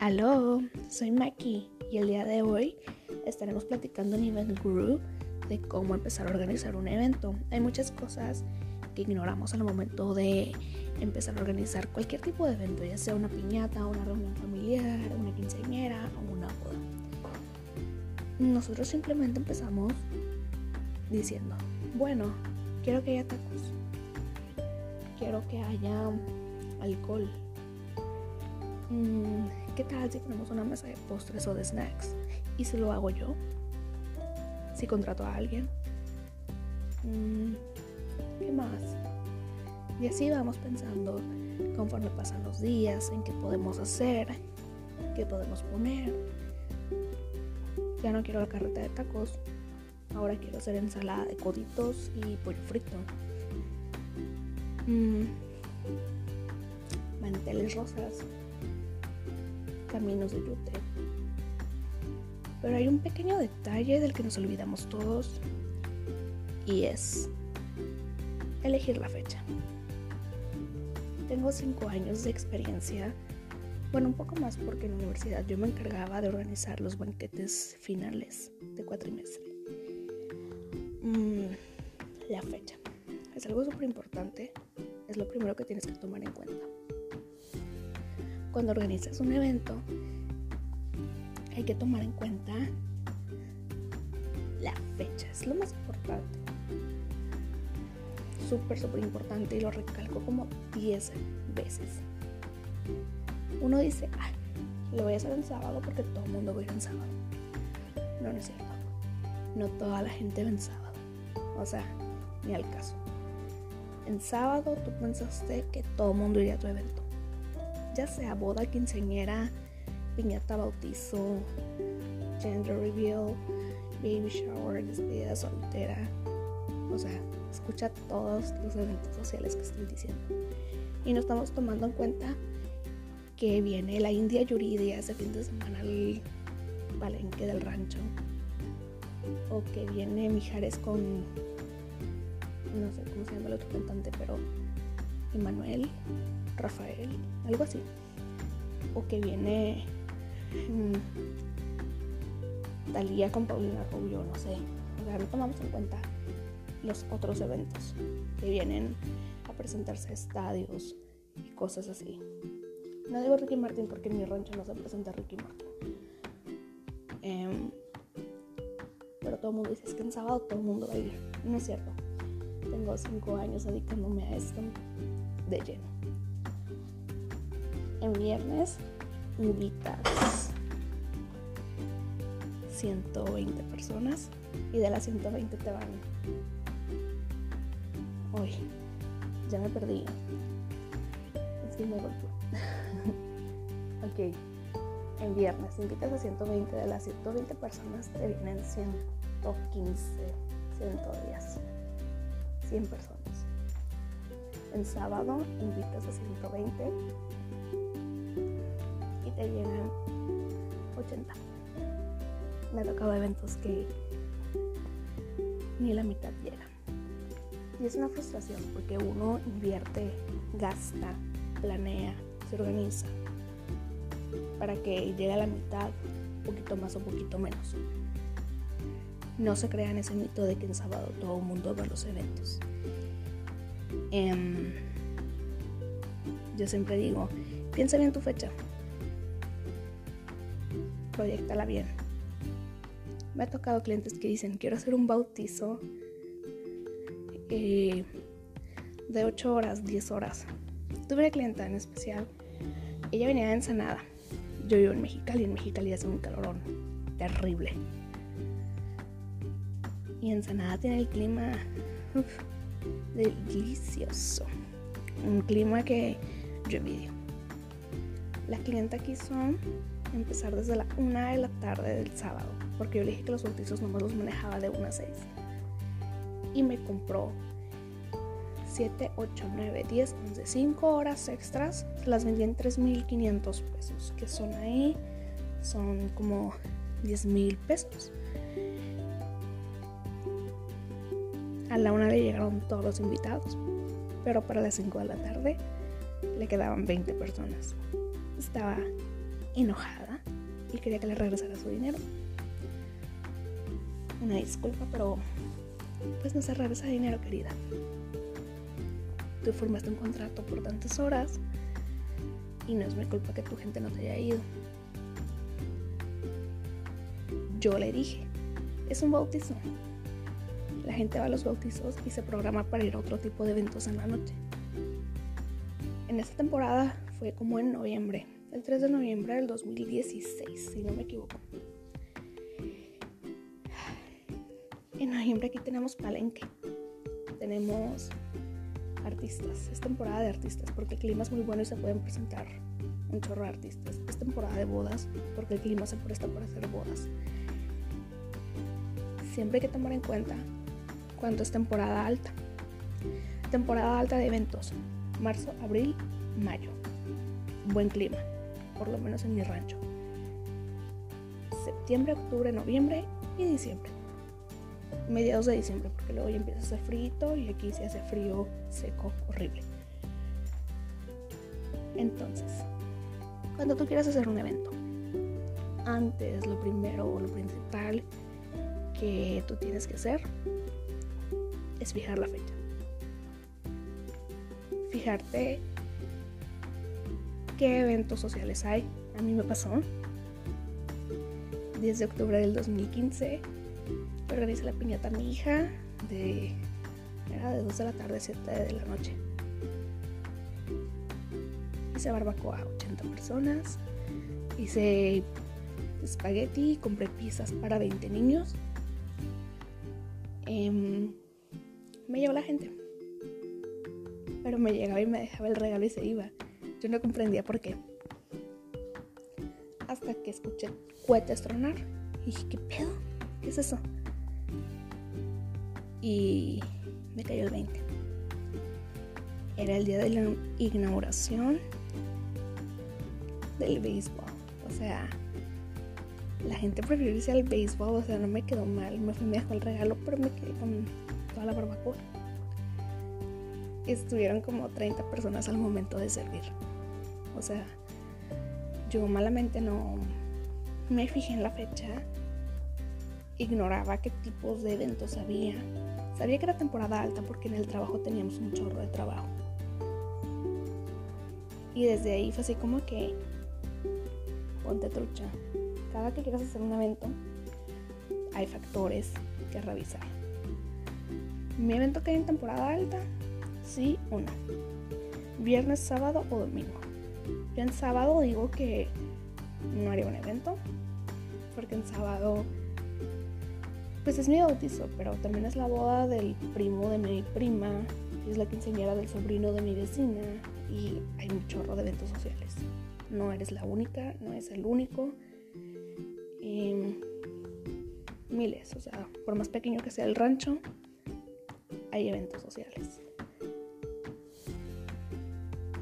Aló, soy Maki y el día de hoy estaremos platicando en Event Guru de cómo empezar a organizar un evento. Hay muchas cosas que ignoramos al momento de empezar a organizar cualquier tipo de evento, ya sea una piñata, una reunión familiar, una quinceañera o una boda. Nosotros simplemente empezamos diciendo, bueno, quiero que haya tacos, quiero que haya alcohol. Mm, ¿Qué tal si ponemos una mesa de postres o de snacks? ¿Y si lo hago yo? ¿Si contrato a alguien? Mm, ¿Qué más? Y así vamos pensando conforme pasan los días en qué podemos hacer, qué podemos poner. Ya no quiero la carreta de tacos, ahora quiero hacer ensalada de coditos y pollo frito. Mm, manteles rosas, caminos de yute. Pero hay un pequeño detalle del que nos olvidamos todos y es elegir la fecha. Tengo cinco años de experiencia, bueno, un poco más porque en la universidad yo me encargaba de organizar los banquetes finales de cuatrimestre. Mm, la fecha es algo súper importante, es lo primero que tienes que tomar en cuenta. Cuando organizas un evento, hay que tomar en cuenta la fecha, es lo más importante. Súper, súper importante y lo recalco como 10 veces. Uno dice, ay, lo voy a hacer en sábado porque todo el mundo va a ir en sábado. No, no es cierto. No toda la gente va en sábado. O sea, ni al caso. En sábado tú pensaste que todo el mundo iría a tu evento. Ya sea boda, quinceañera, piñata, bautizo, gender reveal, baby shower, despedida soltera. O sea, escucha todos los eventos sociales que estoy diciendo. Y no estamos tomando en cuenta que viene la India Yuridia ese fin de semana al palenque del rancho. O que viene Mijares con, no sé cómo se llama el otro cantante, pero Emanuel, Rafael, algo así. O que viene Talía con Paulina Rubio, no sé. O sea, no tomamos en cuenta los otros eventos que vienen a presentarse a estadios y cosas así. No digo Ricky Martin porque en mi rancho no se presenta Ricky Martin. Em, pero todo el mundo dice es que en sábado todo el mundo va a ir. No es cierto. Tengo cinco años dedicándome a esto de lleno. En viernes invitas 120 personas y de las 120 te van. Uy, ya me perdí. Es que me golpeó. ok, en viernes invitas a 120, de las 120 personas te vienen 115, 110, 100 personas. En sábado invitas a 120 y llegan 80. Me ha tocado eventos que ni la mitad llegan. Y es una frustración porque uno invierte, gasta, planea, se organiza para que llegue a la mitad, un poquito más o un poquito menos. No se crean ese mito de que en sábado todo el mundo va a los eventos. Em, yo siempre digo, piensa bien tu fecha. Proyectala bien. Me ha tocado clientes que dicen, quiero hacer un bautizo eh, de 8 horas, 10 horas. Tuve una clienta en especial, ella venía de Ensenada. Yo vivo en Mexicali, en Mexicali hace un calorón terrible. Y Ensenada tiene el clima delicioso. Un clima que yo envidio. La clienta quiso empezar desde la 1 de la tarde del sábado, porque yo le dije que los bautizos nomás los manejaba de 1 a 6. Y me compró 7, 8, 9, 10, 11, 5 horas extras. Las vendí en 3.500 pesos, que son ahí, son como 10 mil pesos. A la una le llegaron todos los invitados, pero para las 5 de la tarde le quedaban 20 personas. Estaba enojada y quería que le regresara su dinero. Una disculpa, pero pues no se regresa dinero, querida. Tú formaste un contrato por tantas horas y no es mi culpa que tu gente no te haya ido. Yo le dije, es un bautizo. La gente va a los bautizos y se programa para ir a otro tipo de eventos en la noche. En esta temporada fue como en noviembre, el 3 de noviembre del 2016, si no me equivoco. En noviembre aquí tenemos palenque. Tenemos artistas. Es temporada de artistas porque el clima es muy bueno y se pueden presentar un chorro de artistas. Es temporada de bodas porque el clima se presta para hacer bodas. Siempre hay que tomar en cuenta cuando es temporada alta. Temporada alta de eventos. Marzo, abril, mayo. Buen clima, por lo menos en mi rancho. Septiembre, octubre, noviembre y diciembre mediados de diciembre, porque luego ya empieza a hacer frío y aquí se hace frío seco, horrible. Entonces, cuando tú quieras hacer un evento, antes lo primero o lo principal que tú tienes que hacer es fijar la fecha. Fijarte qué eventos sociales hay. A mí me pasó. Desde octubre del 2015 organizé la piñata a mi hija de, era de 2 de la tarde a 7 de la noche. Hice barbacoa a 80 personas. Hice espagueti, compré piezas para 20 niños. Em, me llevó la gente. Pero me llegaba y me dejaba el regalo y se iba. Yo no comprendía por qué. Hasta que escuché cohetes tronar. Y dije, ¿qué pedo? ¿Qué es eso? y me cayó el 20. Era el día de la inauguración del béisbol. O sea, la gente prefirió irse al béisbol, o sea, no me quedó mal. Me fui, me dejó el regalo, pero me quedé con toda la barbacoa. Estuvieron como 30 personas al momento de servir. O sea, yo malamente no me fijé en la fecha, ignoraba qué tipos de eventos había Sabía que era temporada alta porque en el trabajo teníamos un chorro de trabajo. Y desde ahí fue así como que ponte trucha. Cada que quieras hacer un evento, hay factores que revisar. ¿Mi evento hay en temporada alta? Sí o no. Viernes, sábado o domingo. Yo en sábado digo que no haría un evento, porque en sábado pues es mi bautizo, pero también es la boda del primo de mi prima, es la quinceañera del sobrino de mi vecina y hay un chorro de eventos sociales. No eres la única, no es el único. miles, o sea, por más pequeño que sea el rancho, hay eventos sociales.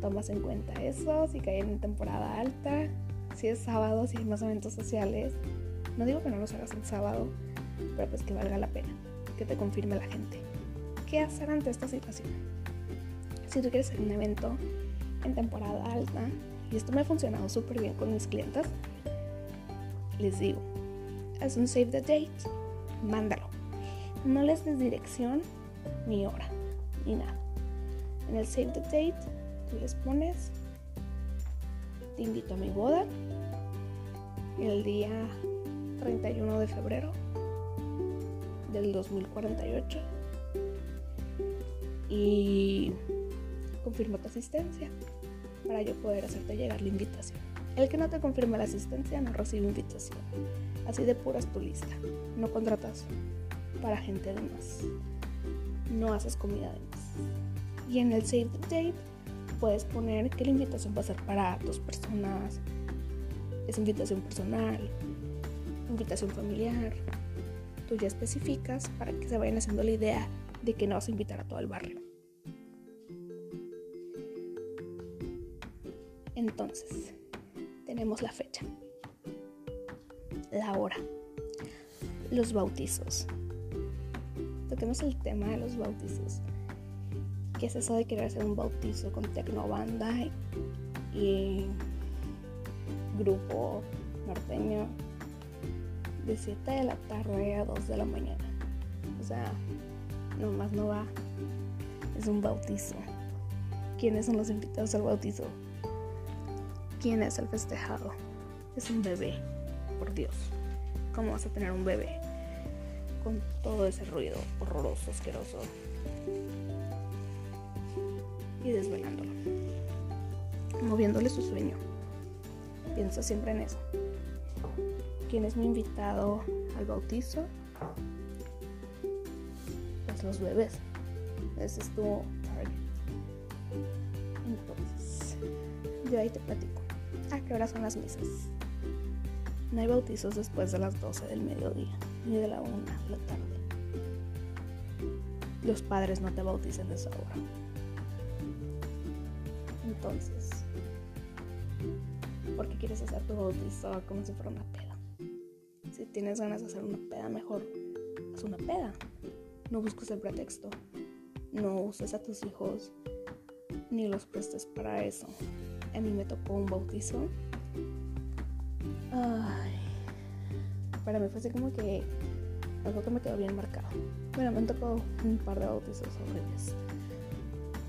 Tomas en cuenta eso, si caen en temporada alta, si es sábado, si hay más eventos sociales. No digo que no los hagas el sábado, pero pues que valga la pena, que te confirme la gente. ¿Qué hacer ante esta situación? Si tú quieres hacer un evento en temporada alta, y esto me ha funcionado súper bien con mis clientes, les digo, haz un save the date, mándalo. No les des dirección ni hora, ni nada. En el save the date, tú les pones, te invito a mi boda, el día 31 de febrero del 2048 y confirma tu asistencia para yo poder hacerte llegar la invitación. El que no te confirme la asistencia no recibe invitación. Así de puras tu lista. No contratas para gente de más. No haces comida de más. Y en el Save the Date puedes poner que la invitación va a ser para dos personas. Es invitación personal, invitación familiar, tú ya especificas para que se vayan haciendo la idea de que no vas a invitar a todo el barrio. Entonces, tenemos la fecha, la hora, los bautizos. Toquemos el tema de los bautizos. ¿Qué es eso de querer hacer un bautizo con tecnobanda y grupo norteño de 7 de la tarde a 2 de la mañana. O sea, nomás no va. Es un bautizo. ¿Quiénes son los invitados al bautizo? ¿Quién es el festejado? Es un bebé, por Dios. ¿Cómo vas a tener un bebé? Con todo ese ruido horroroso, asqueroso. Y desvelándolo. Moviéndole su sueño. Piensa siempre en eso. ¿Quién es mi invitado al bautizo? Pues los bebés. Ese es tu target. Entonces, yo ahí te platico. ¿A qué hora son las misas? No hay bautizos después de las 12 del mediodía, ni de la 1 de la tarde. Los padres no te bautizan a esa hora. Entonces, ¿por qué quieres hacer tu bautizo como si fuera una peda? Si tienes ganas de hacer una peda, mejor haz una peda. No busques el pretexto. No uses a tus hijos ni los prestes para eso. A mí me tocó un bautizo. Ay, para mí fue así como que algo que me quedó bien marcado. Bueno, me han tocado un par de bautizos horribles.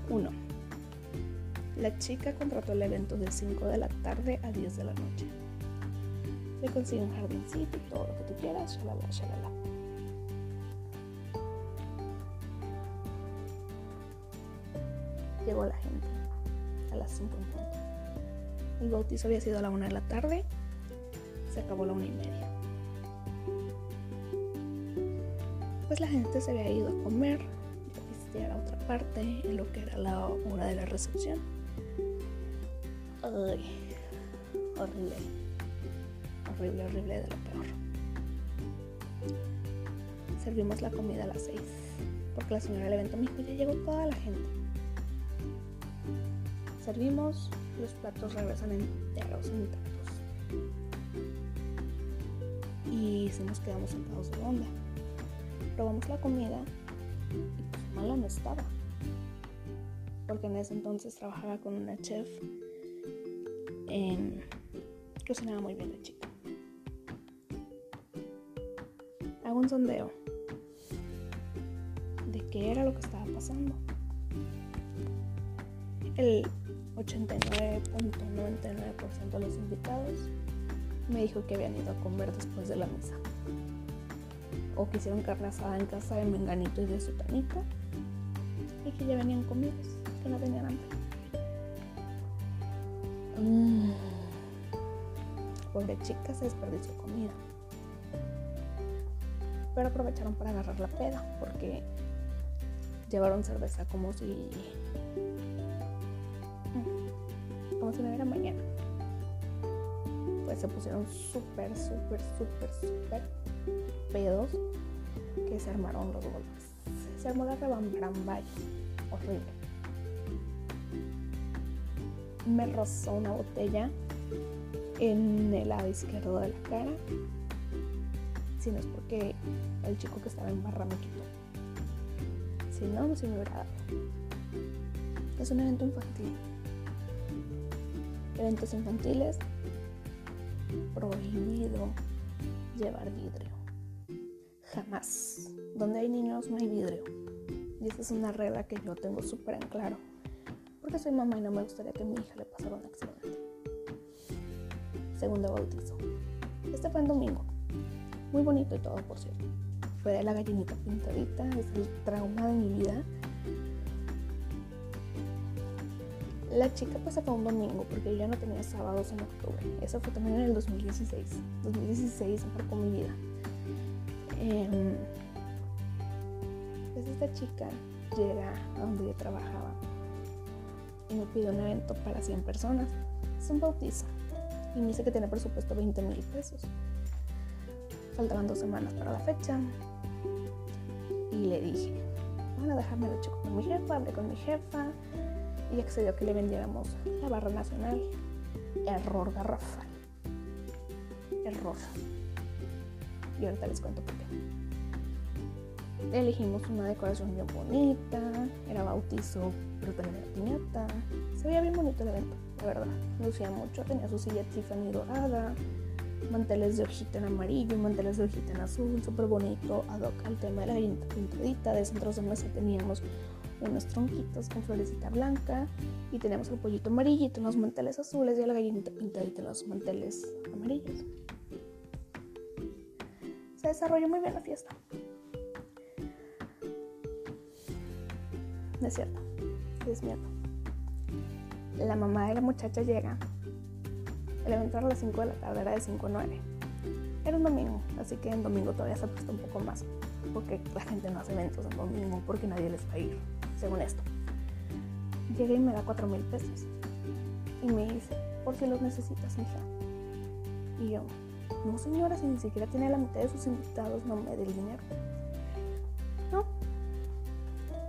Uno, la chica contrató el evento de 5 de la tarde a 10 de la noche. Le consigue un jardincito y todo lo que tú quieras, shalala, shalala. Llegó la gente a las 5 en punto. El bautizo había sido a la 1 de la tarde, se acabó a la 1 y media. Pues la gente se había ido a comer, a la otra parte, en lo que era la hora de la recepción. Horrible. Horrible, horrible de lo peor. Servimos la comida a las 6. Porque la señora del evento me dijo, ya llegó toda la gente. Servimos, los platos regresan enteros, intactos. Y si nos quedamos sentados de onda. Probamos la comida y pues malo no estaba. Porque en ese entonces trabajaba con una chef muy bien la chica. Hago un sondeo de qué era lo que estaba pasando. El 89.99% de los invitados me dijo que habían ido a comer después de la misa. O que hicieron carne asada en casa de Menganito y de Sutanito. Y que ya venían comidos, que no tenían hambre. Mm. Pobre chica se desperdició comida. Pero aprovecharon para agarrar la peda porque llevaron cerveza como si. Como si no hubiera mañana. Pues se pusieron súper, súper, súper, súper pedos que se armaron los golpes. Se armó la rebambrambay. Horrible me rozó una botella en el lado izquierdo de la cara, si no es porque el chico que estaba en barra me quitó. Si no, no se me hubiera dado. Es un evento infantil. Eventos infantiles, prohibido llevar vidrio. Jamás. Donde hay niños no hay vidrio. Y esa es una regla que yo tengo súper en claro porque soy mamá y no me gustaría que a mi hija le pasara un accidente. Segundo bautizo. Este fue en domingo. Muy bonito y todo, por cierto. Fue de la gallinita pintadita, es el trauma de mi vida. La chica pues se fue un domingo porque yo ya no tenía sábados en octubre. Eso fue también en el 2016. 2016 marcó mi vida. Eh, pues esta chica llega a donde yo trabajaba y me pidió un evento para 100 personas. Es un bautizo. Y me dice que tiene presupuesto 20 mil pesos. Faltaban dos semanas para la fecha. Y le dije, bueno, déjame lo checo con mi jefa, hablé con mi jefa y accedió a que le vendiéramos la barra nacional. Error garrafal. Error. Y ahorita les cuento por qué. Elegimos una decoración bien bonita, era bautizo, pero también era piñata. Se veía bien bonito el evento, la verdad. Lucía mucho, tenía su silla Tiffany dorada, manteles de hojita en amarillo, manteles de hojita en azul, súper bonito, ad hoc al tema de la gallinita pintadita. De centros de mesa teníamos unos tronquitos con florecita blanca y teníamos el pollito amarillito en los manteles azules y la gallinita pintadita los manteles amarillos. Se desarrolló muy bien la fiesta. Es cierto, es miedo. La mamá de la muchacha llega. El evento era a las 5 de la tarde, era de 5 a 9. Era un domingo, así que en domingo todavía se presta un poco más. Porque la gente no hace eventos en domingo porque nadie les va a ir, según esto. Llega y me da 4 mil pesos. Y me dice, por si los necesitas, hija. Y yo, no señora, si ni siquiera tiene la mitad de sus invitados, no me dé el dinero.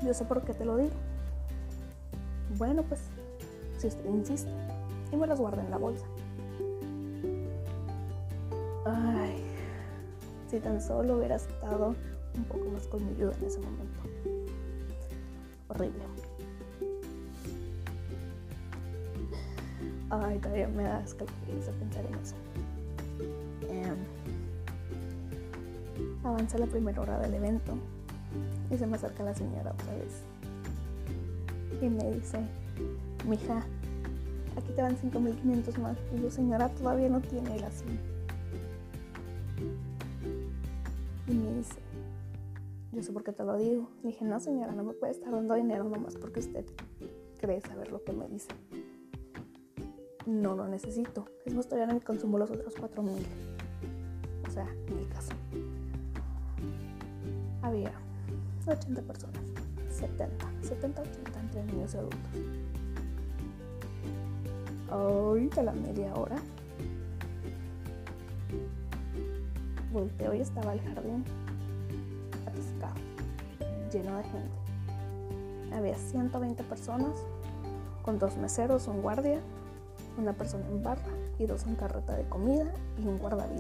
Yo sé por qué te lo digo. Bueno, pues, si usted insiste. Y me las guarda en la bolsa. Ay, si tan solo hubiera estado un poco más colmilludo en ese momento. Horrible. Ay, todavía me da escalofríos a pensar en eso. Em, avanza la primera hora del evento y se me acerca la señora otra vez. Y me dice, mija, aquí te van 5.500 más. Y yo, señora, todavía no tiene el así. Y me dice, yo sé por qué te lo digo. Le dije, no señora, no me puede estar dando dinero nomás porque usted cree saber lo que me dice. No lo necesito. Es más, todavía no me consumo los otros 4.000. O sea, 80 personas, 70, 70, 80 entre niños y adultos. Ahorita la media hora volteo y estaba el jardín atascado, lleno de gente. Había 120 personas, con dos meseros, un guardia, una persona en barra y dos en carreta de comida y un guardavidas.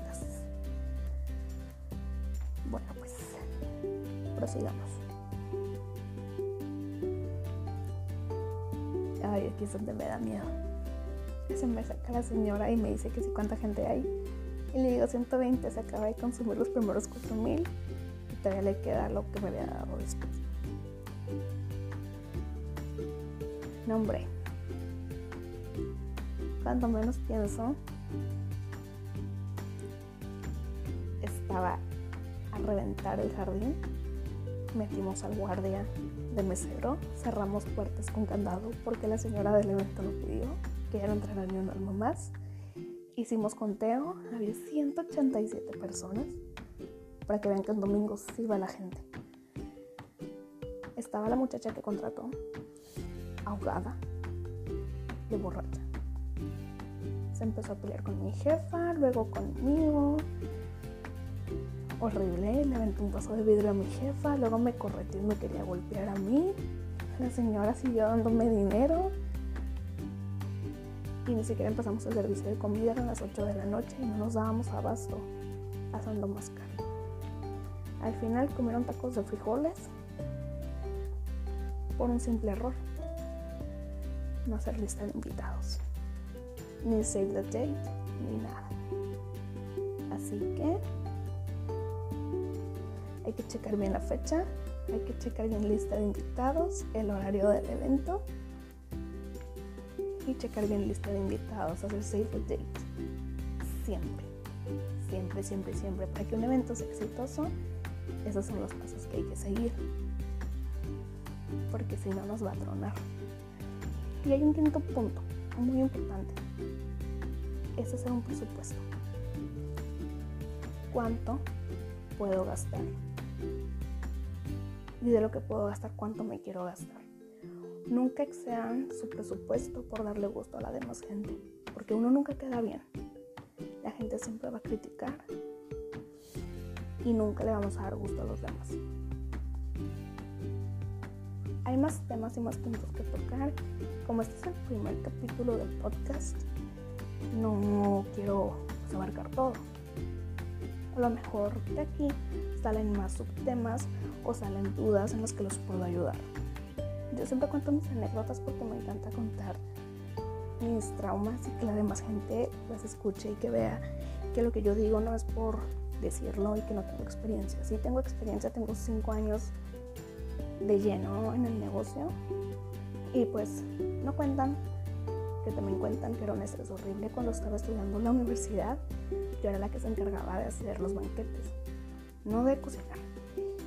Prosigamos. Ay, aquí es donde me da miedo. Se me saca la señora y me dice que si cuánta gente hay. Y le digo 120, se acaba de consumir los primeros 4000 y todavía le queda lo que me había dado después. No, hombre. Cuando menos pienso, estaba a reventar el jardín. Metimos al guardia de mesero, cerramos puertas con candado porque la señora del evento lo pidió, que ya no entrara ni un alma más. Hicimos conteo, había 187 personas, para que vean que en domingos sí la gente. Estaba la muchacha que contrató, ahogada, de borracha. Se empezó a pelear con mi jefa, luego conmigo. Horrible, le aventó un vaso de vidrio a mi jefa, luego me correteó y me quería golpear a mí. La señora siguió dándome dinero y ni siquiera empezamos el servicio de comida, eran las 8 de la noche y no nos dábamos abasto, pasando más caro. Al final comieron tacos de frijoles por un simple error, no hacer lista de invitados, ni save the date, ni nada. Así que que checar bien la fecha, hay que checar bien lista de invitados, el horario del evento y checar bien lista de invitados, hacer the date. Siempre, siempre, siempre, siempre. Para que un evento sea exitoso, esos son los pasos que hay que seguir. Porque si no nos va a tronar. Y hay un quinto punto, muy importante. Es hacer un presupuesto. ¿Cuánto puedo gastar? Y de lo que puedo gastar, ¿cuánto me quiero gastar? Nunca excedan su presupuesto por darle gusto a la demás gente, porque uno nunca queda bien. La gente siempre va a criticar y nunca le vamos a dar gusto a los demás. Hay más temas y más puntos que tocar. Como este es el primer capítulo del podcast, no quiero abarcar todo. Lo mejor de aquí salen más subtemas o salen dudas en las que los puedo ayudar. Yo siempre cuento mis anécdotas porque me encanta contar mis traumas y que la demás gente las escuche y que vea que lo que yo digo no es por decirlo y que no tengo experiencia. Sí tengo experiencia, tengo cinco años de lleno en el negocio y pues no cuentan también cuentan que era un estrés horrible cuando estaba estudiando en la universidad. Yo era la que se encargaba de hacer los banquetes, no de cocinar,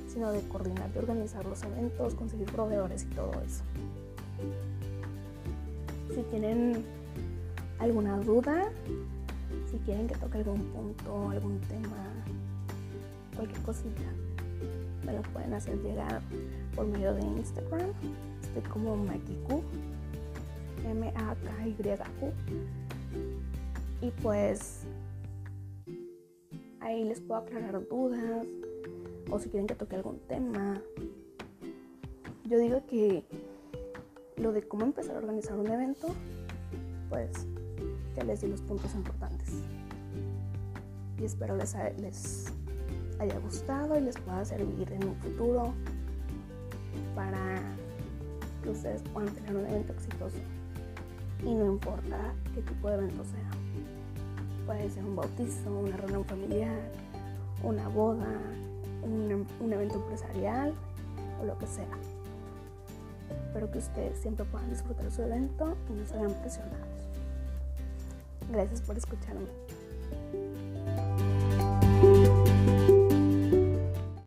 sino de coordinar y organizar los eventos, conseguir proveedores y todo eso. Si tienen alguna duda, si quieren que toque algún punto, algún tema, cualquier cosita, me lo pueden hacer llegar por medio de Instagram. Estoy como Makiku, M-A-K-Y-Q. Y pues ahí les puedo aclarar dudas o si quieren que toque algún tema. Yo digo que lo de cómo empezar a organizar un evento, pues ya les di los puntos importantes. Y espero les, les haya gustado y les pueda servir en un futuro para que ustedes puedan tener un evento exitoso. Y no importa qué tipo de evento sea. Puede ser un bautizo, una reunión familiar, una boda, un, un evento empresarial o lo que sea. Espero que ustedes siempre puedan disfrutar su evento y no se vean presionados. Gracias por escucharme.